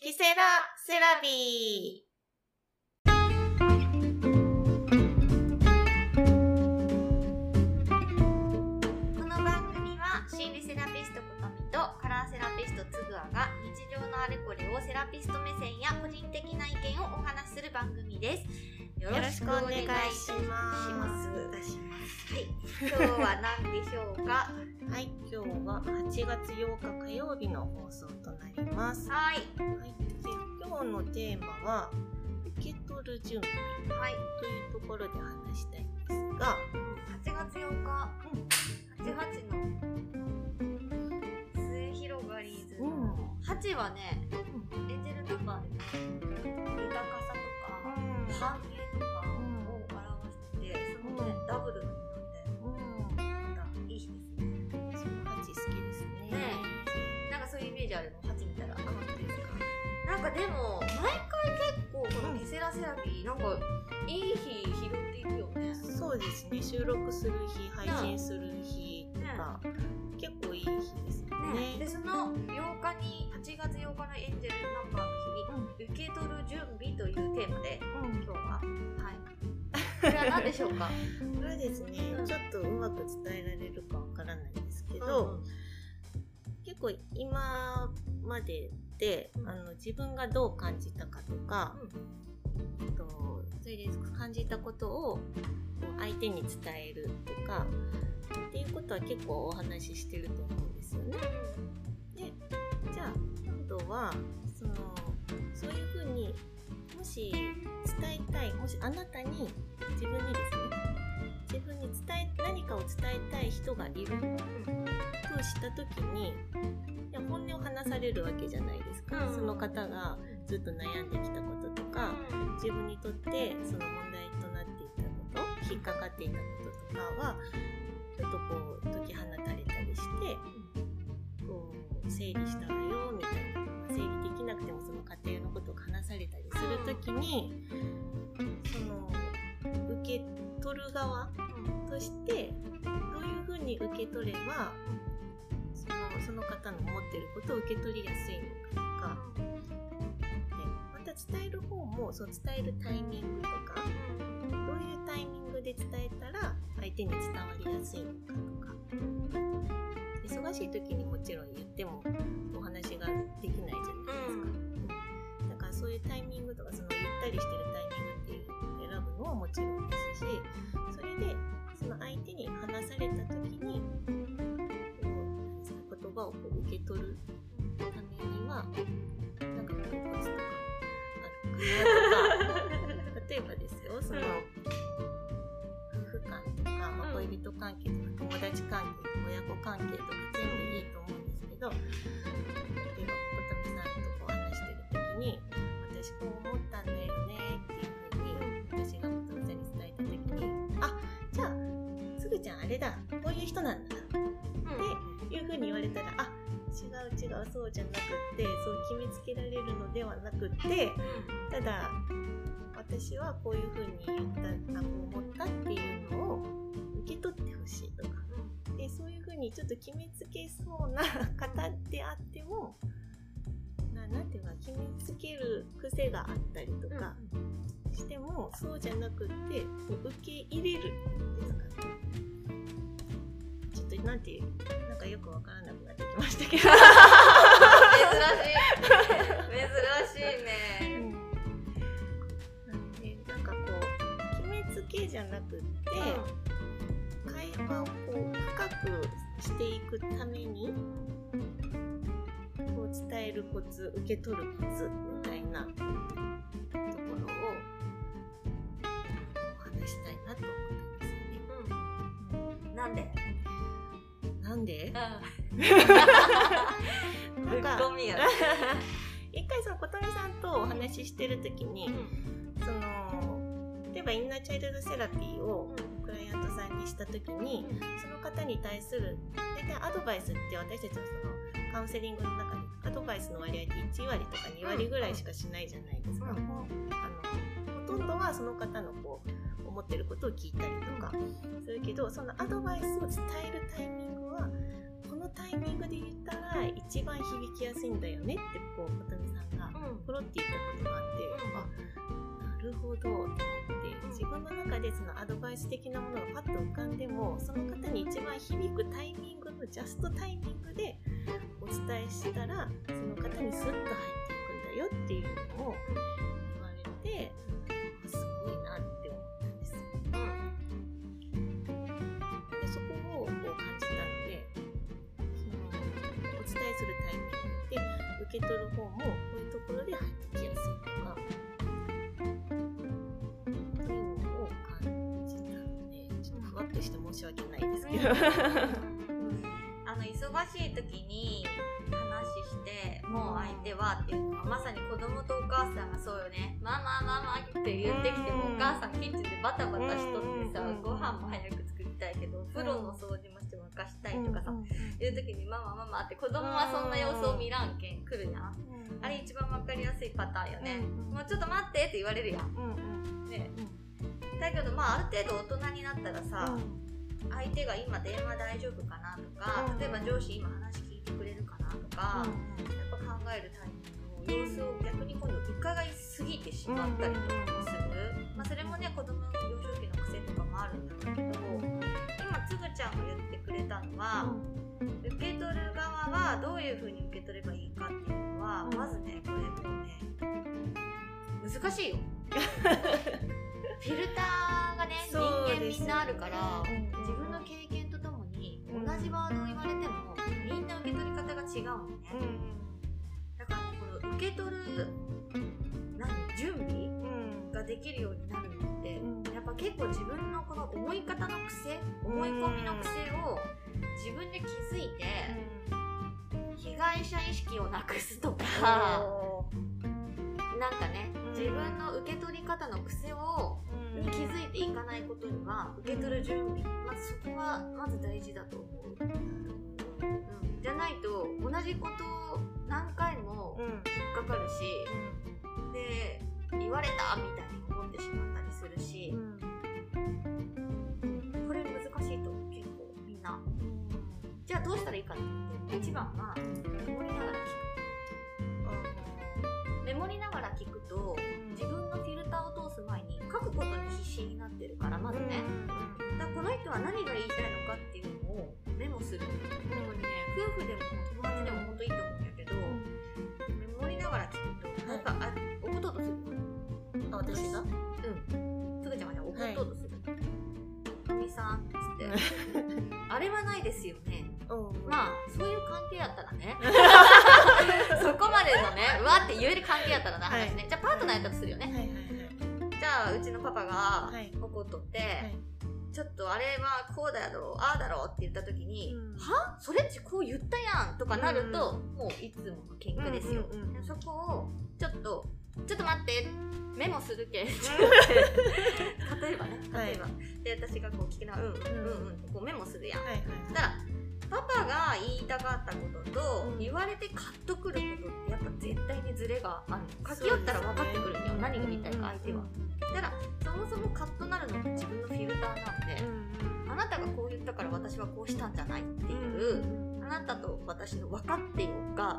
キセラセラビー。つぐあが日常のあれこれをセラピスト目線や個人的な意見をお話しする番組です。よよろしくお願いします。はい、今日は何でしょうか？はい、今日は8月8日火曜日の放送となります。ははいい、で今日のテーマは受け取る準備はい。というところで話したいんですが、の8はねエンジェルナンバーでね豊かさとか繁栄とかを表しててそのねダブルなんでうん、いい日ですね。その8好きですね。ねなんかそういうイメージあるの。8見たらあ本当ですかなんかでも毎回結構このケセラセラピーなんかいい日拾っていくよね。そうですね、収録する日、配信する日とか、結構いい日ですよね、ね。でその8日に8月8日のエンジェルナンバーの日に、受け取る準備というテーマでうん。今日は。はい。これは何でしょうか？これはですね、うん。ちょっとうまく伝えられるかわからないんですけど、結構今までで、うん。あの自分がどう感じたかとか、えっとそれで感じたことを相手に伝えるとかっていうことは結構お話ししてると思うんですよね。でじゃあ今度はそのそういうふうにもし伝えたいもしあなたに自分にですね自分に伝え何かを伝えたい人がいるとした時にいや本音を話されるわけじゃないですか、うん。その方がずっと悩んできたこととか自分にとってその問題となっていたこと引っかかっていたこととかはちょっとこう解き放たれたりして整理したわよみたいなまあ整理できなくてもその家庭のことを話されたりする時にその受け取る側としてどういうふうに受け取ればそのその方の思ってることを受け取りやすいのかとかでまた伝える方もその伝えるタイミングとかどういうタイミングで伝えたら相手に伝わりやすいのか忙しい時にもちろん言ってもお話ができないじゃないですか、だからそういうタイミングとかそのゆったりしてるタイミングっていうのを選ぶのはもちろんですしそれでその相手に話された時に言葉をこう受け取るためにはなんかこうコツとかあるかなとか例えばですよその、夫婦間とか、まあ、うん。恋人関係とか友達関係親子関係とか全部いいと思うんですけど例えば琴美さんとこう話してる時に私こう思ったんだよねっていうふうに私が琴美さんに伝えた時にあじゃあすぐちゃんあれだこういう人なんだっていうふうに言われたらあ違う違うそうじゃなくってそう決めつけられるのではなくってただ私はこういうふうに言ったあこう思ったっていうのを受け取ってほしいとか。でそういうふうにちょっと決めつけそうな方であってもななんていうか決めつける癖があったりとかしても、そうじゃなくってこう受け入れるですかねちょっとなんていうなんかよくわからなくなってきましたけど。珍しい。なくって、会話をこう深くしていくためにこう伝えるコツ受け取るコツみたいなところをお話したいなと思ったんですよね。うん。なんで？なんで？ぶっ込みや。一回そのさんとお話ししてる時に、その例えばインナーチャイルドセラピーをクライアントさんにした時にその方に対する大体アドバイスって私たちのそのカウンセリングの中でアドバイスの割合って1割とか2割ぐらいしかしないじゃないですか、うん。あのほとんどはその方のこう思ってることを聞いたりとか。するけどそのアドバイスを伝えるタイミングはこのタイミングで言ったら一番響きやすいんだよねってこう琴美さんがうん。ポロって言ったことがあって、あなるほどと思って自分の中でそのアドバイス的なものがパッと浮かんでもその方に一番響くタイミングのジャストタイミングでお伝えしたらその方にスッと入っていくんだよっていうのを言われてすごいなって思ったんですよ。でそこをこう感じたのでそのお伝えするタイミングで受け取る方もこういうところで入って申し訳ないですけど。あの忙しい時に話してもう相手はっていうのはまさに子供とお母さんがそうよね「ママママ」って言ってきてもうんお母さんキッチンでバタバタしとってさうんご飯も早く作りたいけどお風呂の掃除もして沸かしたいとかさいう時に「ママママ」って子供はそんな様子を見らんけん来るやん。あれ一番わかりやすいパターンよね。もうちょっと待ってって言われるやん。ね。だけどまあある程度大人になったらさ相手が今電話大丈夫かなとかうん。例えば上司今話聞いてくれるかなとか、やっぱ考えるタイミングを様子を逆に今度伺いすぎてしまったりとかもする、まあ、それもね子供の幼少期の癖とかもあるんだろうけど今つぐちゃんが言ってくれたのは、受け取る側はどういうふうに受け取ればいいかっていうのは、うん。まずねこれもうね難しいよフィルターがね人間みんなあるから、うん。自分の経験とともにうん。同じワードを言われてもみんな受け取り方が違うのね、だからこの受け取る何準備ができるようになるのって、うん。やっぱ結構自分のこの思い方の癖思い込みの癖を自分で気づいて被害者意識をなくすとか、なんかねうん。自分の受け取り方の癖をに気づいていかないことには受け取る準備まずそこはまず大事だと思う、うん、じゃないと同じことを何回も引っかかるしで言われたみたいに思ってしまったりするしこれ難しいと思う結構みんな。じゃあどうしたらいいかって言って一番はメモりながら聞く。メモりながら聞くと自分の書くことに必死になってるからまずね、だからこの人は何が言いたいのかっていうのをメモするこれね夫婦でも友達でも本当いいと思うんだけど、メモりながら聞くとなんかあ送っとうとするあ私が？うん。つぐちゃんがね送っとうとする「み、さん」っつって「あれはないですよね」まあそういう関係やったらね。そこまでのねうわって言える関係やったらな話ね、じゃあパートナーやったとするよね、はいはいじゃあうちのパパがはい。怒っとって、はい。ちょっとあれはこうだろうああだろうって言った時に、うん。は？それっちこう言ったやんとかなると、もういつもの喧嘩ですよ、うんうんうん。そこをちょっとちょっと待ってメモするけ例えばね例えば、で私がこう聞きながらうんうんうんうんってこうメモするやん、はいはい。そしたらパパが言いたかったことと、うん。言われてカッとくることってやっぱ絶対にズレがある。の書き寄ったら分かってくるんよ、何が言いたいか相手は、だからそもそもカッとなるのって自分のフィルターなんで、あなたがこう言ったから私はこうしたんじゃないっていう、あなたと私の分かってよが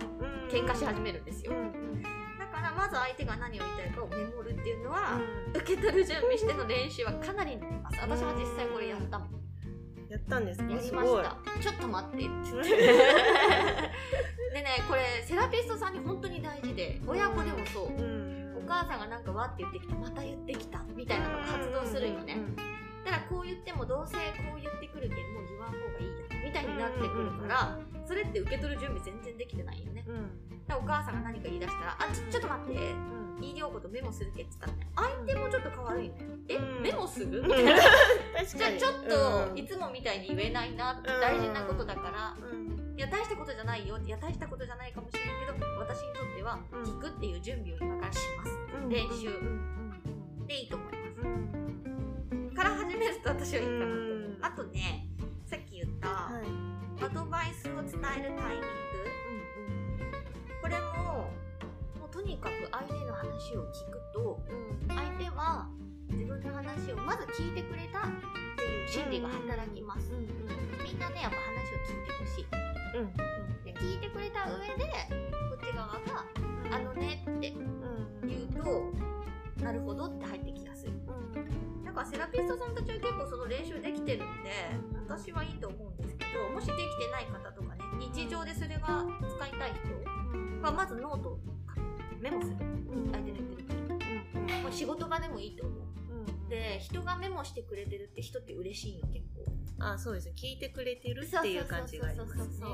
喧嘩し始めるんですよ、だからまず相手が何を言いたいかをメモるっていうのは、受け取る準備しての練習はかなり私は実際これやったもんやったんですか？やりました。ちょっと待って。って言ってでねこれセラピストさんに本当に大事で親子でもそう。お母さんがなんかわって言ってきたまた言ってきたみたいなのが発動するよね。だからこう言ってもどうせこう言ってくるけどもう言わん方がいいやみたいになってくるからそれって受け取る準備全然できてないよね。だからお母さんが何か言い出したら「あちょちょっと待って言いようことメモするけ」っつったらね相手もちょっと変わるよねえうん。メモするみたいな確かに。じゃあちょっといつもみたいに言えないな大事なことだからうん。いや大したことじゃないよいや大したことじゃないかもしれんけど私にとってはうん。聞くっていう準備を今からします。練習。でいいと思います。から始めると私はいいかなと。思うあとねさっき言ったはい。アドバイスを伝えるタイミングとにかく相手の話を聞くと相手は自分の話をまず聞いてくれたっていう心理が働きます。みんなねやっぱ話を聞いてほしい。うん。うんで聞いてくれた上でこっち側が「あのね」ってうん。言うとなるほどって入ってきやすい。だからセラピストさんたちは結構その練習できてるんで私はいいと思うんですけどもしできてない方とかね日常でそれが使いたい人はまずノートをメモする。うん。相手の言ってることもう仕事場でもいいと思う。で人がメモしてくれてるって人って嬉しいよ結構。あそうです聞いてくれてるっていう感じがありますね。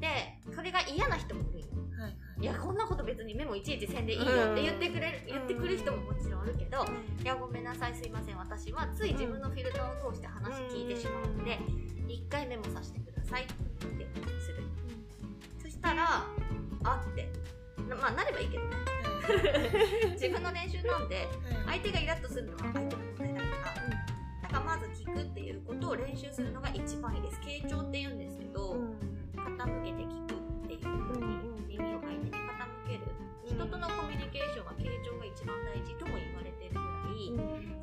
でそれが嫌な人もいるよはいはい。いやこんなこと別にメモいちいちせんでいいよって言ってくれる、言ってくる人ももちろんあるけど、いやごめんなさいすいません。私はつい自分のフィルターを通して話聞いてしまうので一回メモさせてくださいって言ってする。そしたらあって。なまあなればいいけどね。自分の練習なんで相手がイラッとするのは相手の問題だからだからまず聞くっていうことを練習するのが一番いいです。傾聴って言うんですけど、傾けて聞くっていうふうに耳を相手に傾ける。人とのコミュニケーションは傾聴が一番大事とも言われてるぐらい、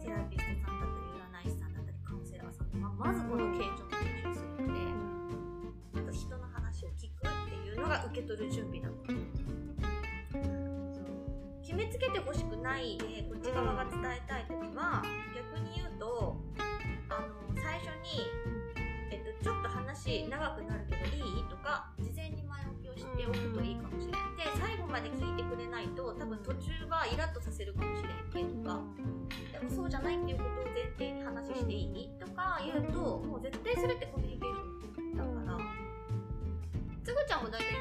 セラピストさんだったり占い師さんだったりカウンセラーさんはまずこの傾聴の練習するので、あと人の話を聞くっていうのが受け取る準備だと思う決めつけてほしくないでこっち側が伝えたい時は逆に言うとあの最初に、えっと、ちょっと話長くなるけどいい？とか事前に前置きをしておくといいかもしれないで最後まで聞いてくれないと多分途中はイラッとさせるかもしれんけとかでもそうじゃないっていうことを前提に話していい？とか言うともう絶対それってコミュニケーションだから。つぐちゃんも大体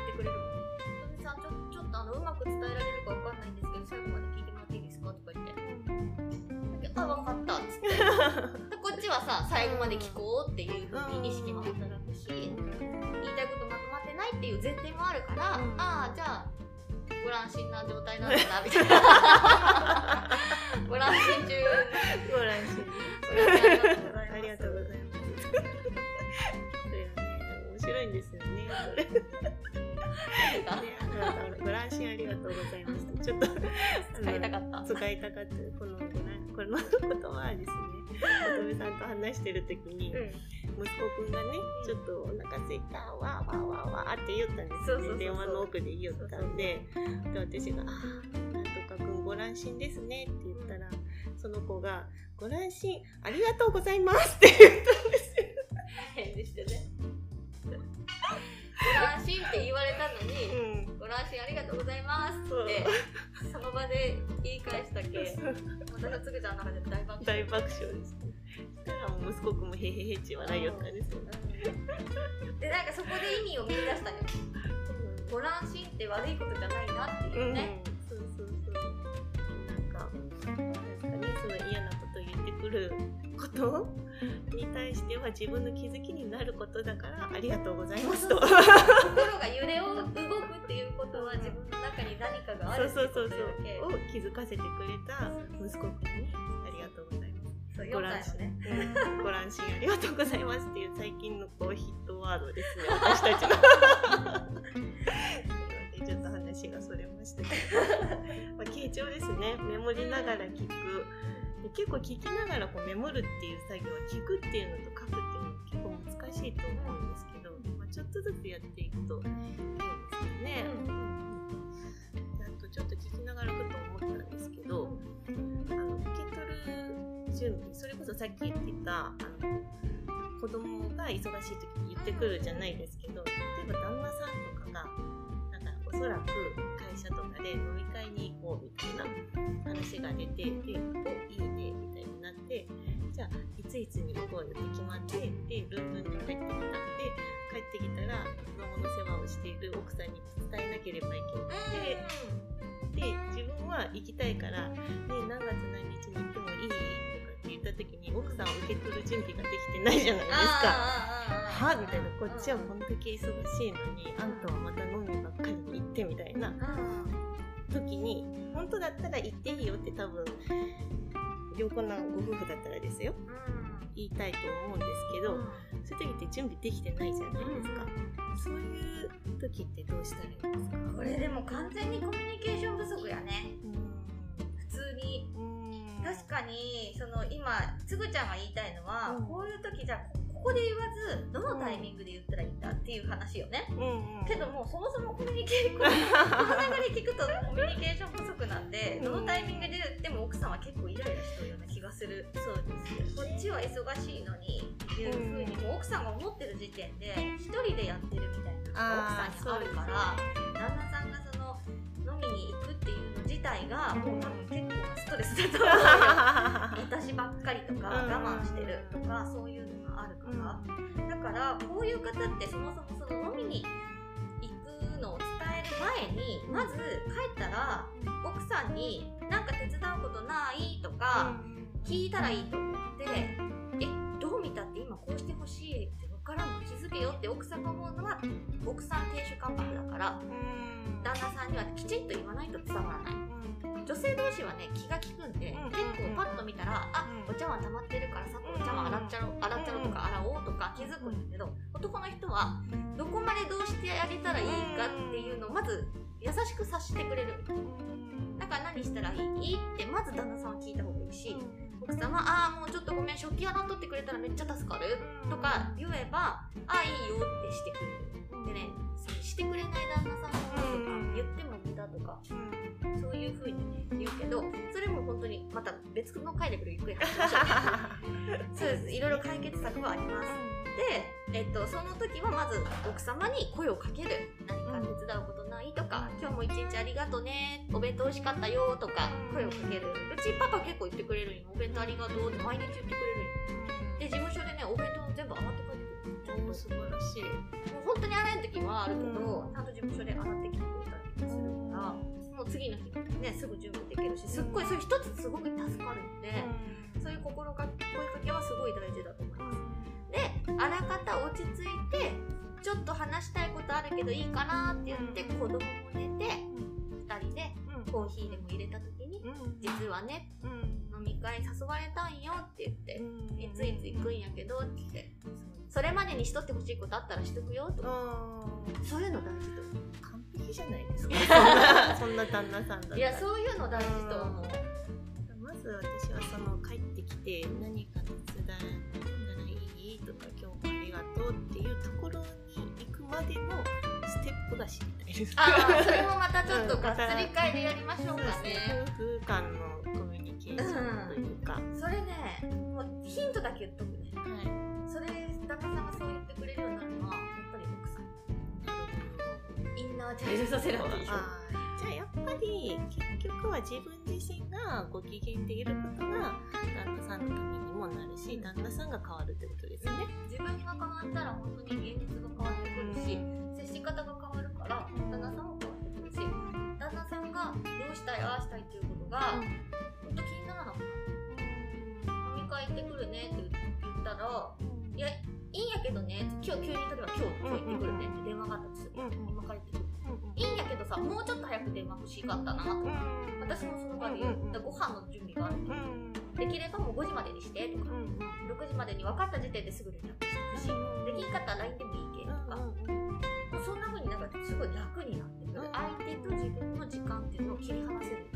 こっちはさ最後まで聞こうっていうふうに意識も働くし言いたいことまとまってないっていう前提もあるから、うん。ああじゃあご乱心な状態なんだなみたいな。ご乱心中。ご覧しありがとうございますありがとうございます。それはね、面白いんですよね。ご乱心ありがとうございました。ちょっと使いたかった。使いたかったこのこの言葉はですね、乙女さんと話してる時に、息子くんがね、ちょっとお腹空いた、わーわーわーわーって言ったんですよね。電話の奥で言ったんで、で私が、あーなんとかくんご乱心ですねって言ったら、その子が、ご乱心ありがとうございますって言ったんですよ。返事してねご乱心って言われたのにうん。ご乱心ありがとうございます。ってその場で言い返したけ？私のつぐちゃんの中で大爆笑。大爆笑です。ね。そしたらもう息子くん。もへへへち笑いよったんですよ。でなんかそこで意味を見出したのよご乱心って悪いことじゃないなっていうね、そうそうそう。なんか、言ってくることに対しては自分の気づきになることだから、ありがとうございますと。心が揺れを動くっていうことは自分の中に何かがあるってそうそうこと。を気づかせてくれた息子くんに、ありがとうございます。そう4歳のねうんご乱心ありがとうございますっていう最近のこうヒットワードですね、私たちの。ちょっと話がそれましたけど、まあ、傾聴ですねメモりながら聞くで結構聞きながらこうメモるっていう作業は聞くっていうのと書くっていうのは結構難しいと思うんですけど、まあ、ちょっとずつやっていくといいんですよね。であとちょっと聞きながらふと思ったんですけどあの受け取る準備それこそさっき言ってたあの子供が忙しい時に言ってくるじゃないですけど例えば旦那さんとかがそらく会社とかで飲み会に行こうみたいな話が出てで「おいいね」みたいになってじゃあいついつに行こうよって決まってでルンルンに帰ってきたんで帰ってきたら子供の世話をしている奥さんに伝えなければいけなくて。で自分は行きたいから、ね、何月何日に時に奥さん受け取る準備ができてないじゃないですか。はみたいなこっちはこんだけ忙しいのにあんたはまた飲みばっかりに行ってみたいな時に本当だったら行っていいよって多分良好なご夫婦だったらですよ。言いたいと思うんですけど、そういう時って準備できてないじゃないですか。そういう時ってどうしたらいいんですか？これでも完全にコミュニケーション不足やね。普通にうん確かにその今つぐちゃんが言いたいのは、うん。こういう時じゃあこここで言わずどのタイミングで言ったらいいんだっていう話よね、うんうん。けどもうそもそもコミュニケーション この流れ聞くとコミュニケーション不足なんで、どのタイミングで言っても奥さんは結構イライラしてるような気がする。そうですよこっちは忙しいのにっていうふうに奥さんが思ってる時点で一人でやってるみたいな奥さんにあるから旦那さんがその飲みに行くっていうの自体がもう多分結構なストレスだと思うよ。私ばっかりとかうん。我慢してるとかそういうのがあるから。だからこういう方ってそもそもその飲みに行くのを伝える前にまず帰ったら奥さんに「なんか手伝うことない?」とか聞いたらいいと思って「えどう見たって今こうしてほしい」って分からんの気づけよって奥さんが思うのは奥さん亭主関白だから。旦那さんにはきちんと言わないと伝わらない。女性同士はね気が利くんで、うん結構パッと見たら、あうん。お茶碗溜まってるからさお茶碗洗っちゃろう洗っちゃろうとか洗おうとか気づくんだけど男の人はどこまでどうしてあげたらいいかっていうのをまず優しく察してくれる。だから何したらいい？ってまず旦那さんは聞いた方がいいし奥さんは「ああもうちょっとごめん食器洗っとってくれたらめっちゃ助かる」とか言えば「ああいいよ」ってしてくれる。でねしてくれない旦那さんのこととか言っても無駄とかそういう風にね言うけどまた別の回でゆっくり話しましょう そうです。いろいろ解決策はあります。で、えっと、その時はまず奥様に声をかける。何か手伝うことないとか、今日も一日ありがとねお弁当美味しかったよとか声をかける。うちパパ結構言ってくれるんよ。お弁当ありがとうって毎日言ってくれるん。よで事務所でねお弁当全部洗って帰ってくる。素晴らしい。もう本当に洗えん時はあるけど、ちゃんと事務所で洗ってきてくれたりするから、もう次の日ねすぐ準備できるしすっごいそういう一つすごく助かるので、そういう心が声かけはすごい大事だと思います。であらかた落ち着いてちょっと話したいことあるけどいいかなって言って子供も寝て2人でコーヒーでも入れた時に「実はね飲み会誘われたんよ」って言っていついつ行くんやけどって言ってそれまでにしとってほしいことあったらしとくよと。かそういうの大事と思完璧じゃないですか。そんなそんな旦那さんだった。らういやそういうの大事と思う。まず私はその帰ってきて何か手伝ったらいいとか今日もありがとうっていうところに行くまでのステップが知りたいです。ああそれもまたちょっとがっつり会でやりましょうかね。夫婦間のコミュニケーションというか、それね。もうヒントだけ言っとくね。はい、それ旦那さんがそう言ってくれるようになるのはインナーチャイルドセラピーあーじゃあやっぱり結局は自分自身がご機嫌でいることが旦那さんのためにもなるし旦那さんが変わるってことですよね。自分が変わったら本当に現実が変わってくるし接し方が変わるから旦那さんも変わってくるし旦那さんがどうしたいああしたいっていうことが本当気にならなくなる飲み会行ってくるねって言ったらいやいいんやけどね今日急に例えば今日今日行ってくるねって電話があったとする。今帰ってくるいいんやけどさもうちょっと早く電話欲しかったなと。か私もその場で言う。だからご飯の準備があるできればもう5時までにしてとか。6時までに分かった時点ですぐ連絡してほしい。できんかったら LINE でもいいけとか。もうそんな風になんかすごい楽になってくる。相手と自分の時間っていうのを切り離せる。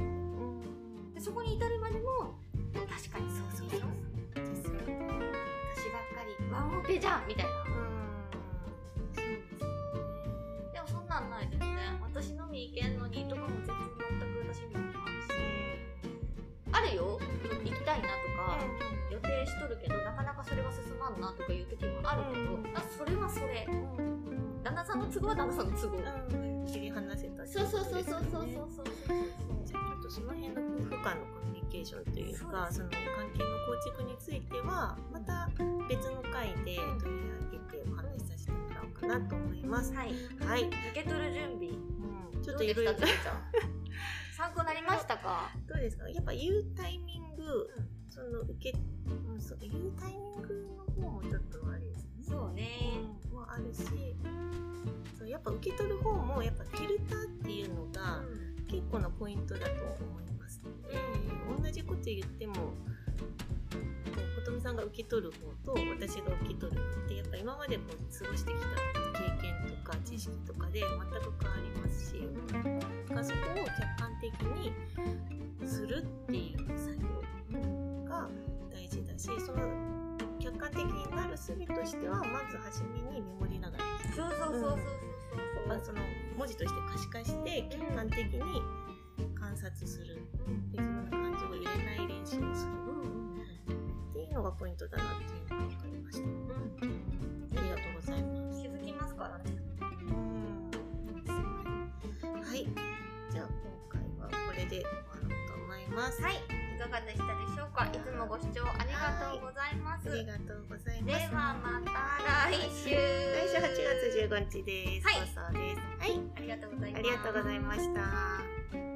でそこに至るまでも確かにそうそうそう。私ばっかりワンオペじゃんみたいなでもそんない全然私のみ行けんのにとかも全然全く私にもあるし。あるよ。行きたいなとか予定しとるけどなかなかそれは進まんなとかいう時もあるけど、うん。あそれはそれ。旦那さんの都合は旦那さんの都合、切り離せたってそうそうそうそうそうそうそう。じゃあちょっとその辺の夫婦間のコミュニケーションというかその関係の構築についてはまた別の回で取り上げてお話かなと思います。はい。はい、受け取る準備。うん、ちょっといろいろ。参考になりましたか？どうですか？やっぱ言うタイミング、その受け、うん、そう言うタイミングの方もちょっとあれですね。そうね。うんもあるしそうやっぱ受け取る方もやっぱフィルターっていうのが結構なポイントだと思いますので、同じこと言ってもさんが受け取る方と私が受け取るのってやっぱ今までこう過ごしてきた経験とか知識とかで全く変わりますしだからそこを客観的にするっていう作業が大事だしその客観的になる術をとしてはまず初めにメモりながらそうそうそうそうそうまあその文字として可視化して客観的に観察するで自分の感がポイントだなっていうのが分かりました。ありがとうございます。気づきますからねはい。じゃあ今回はこれで終わろうと思います。はいいかがでしたでしょうか？いつもご視聴ありがとうございます、ありがとうございでます。はまた来週来週8月15日です。はい放送です。はい。ありがとうございますありがとうございました。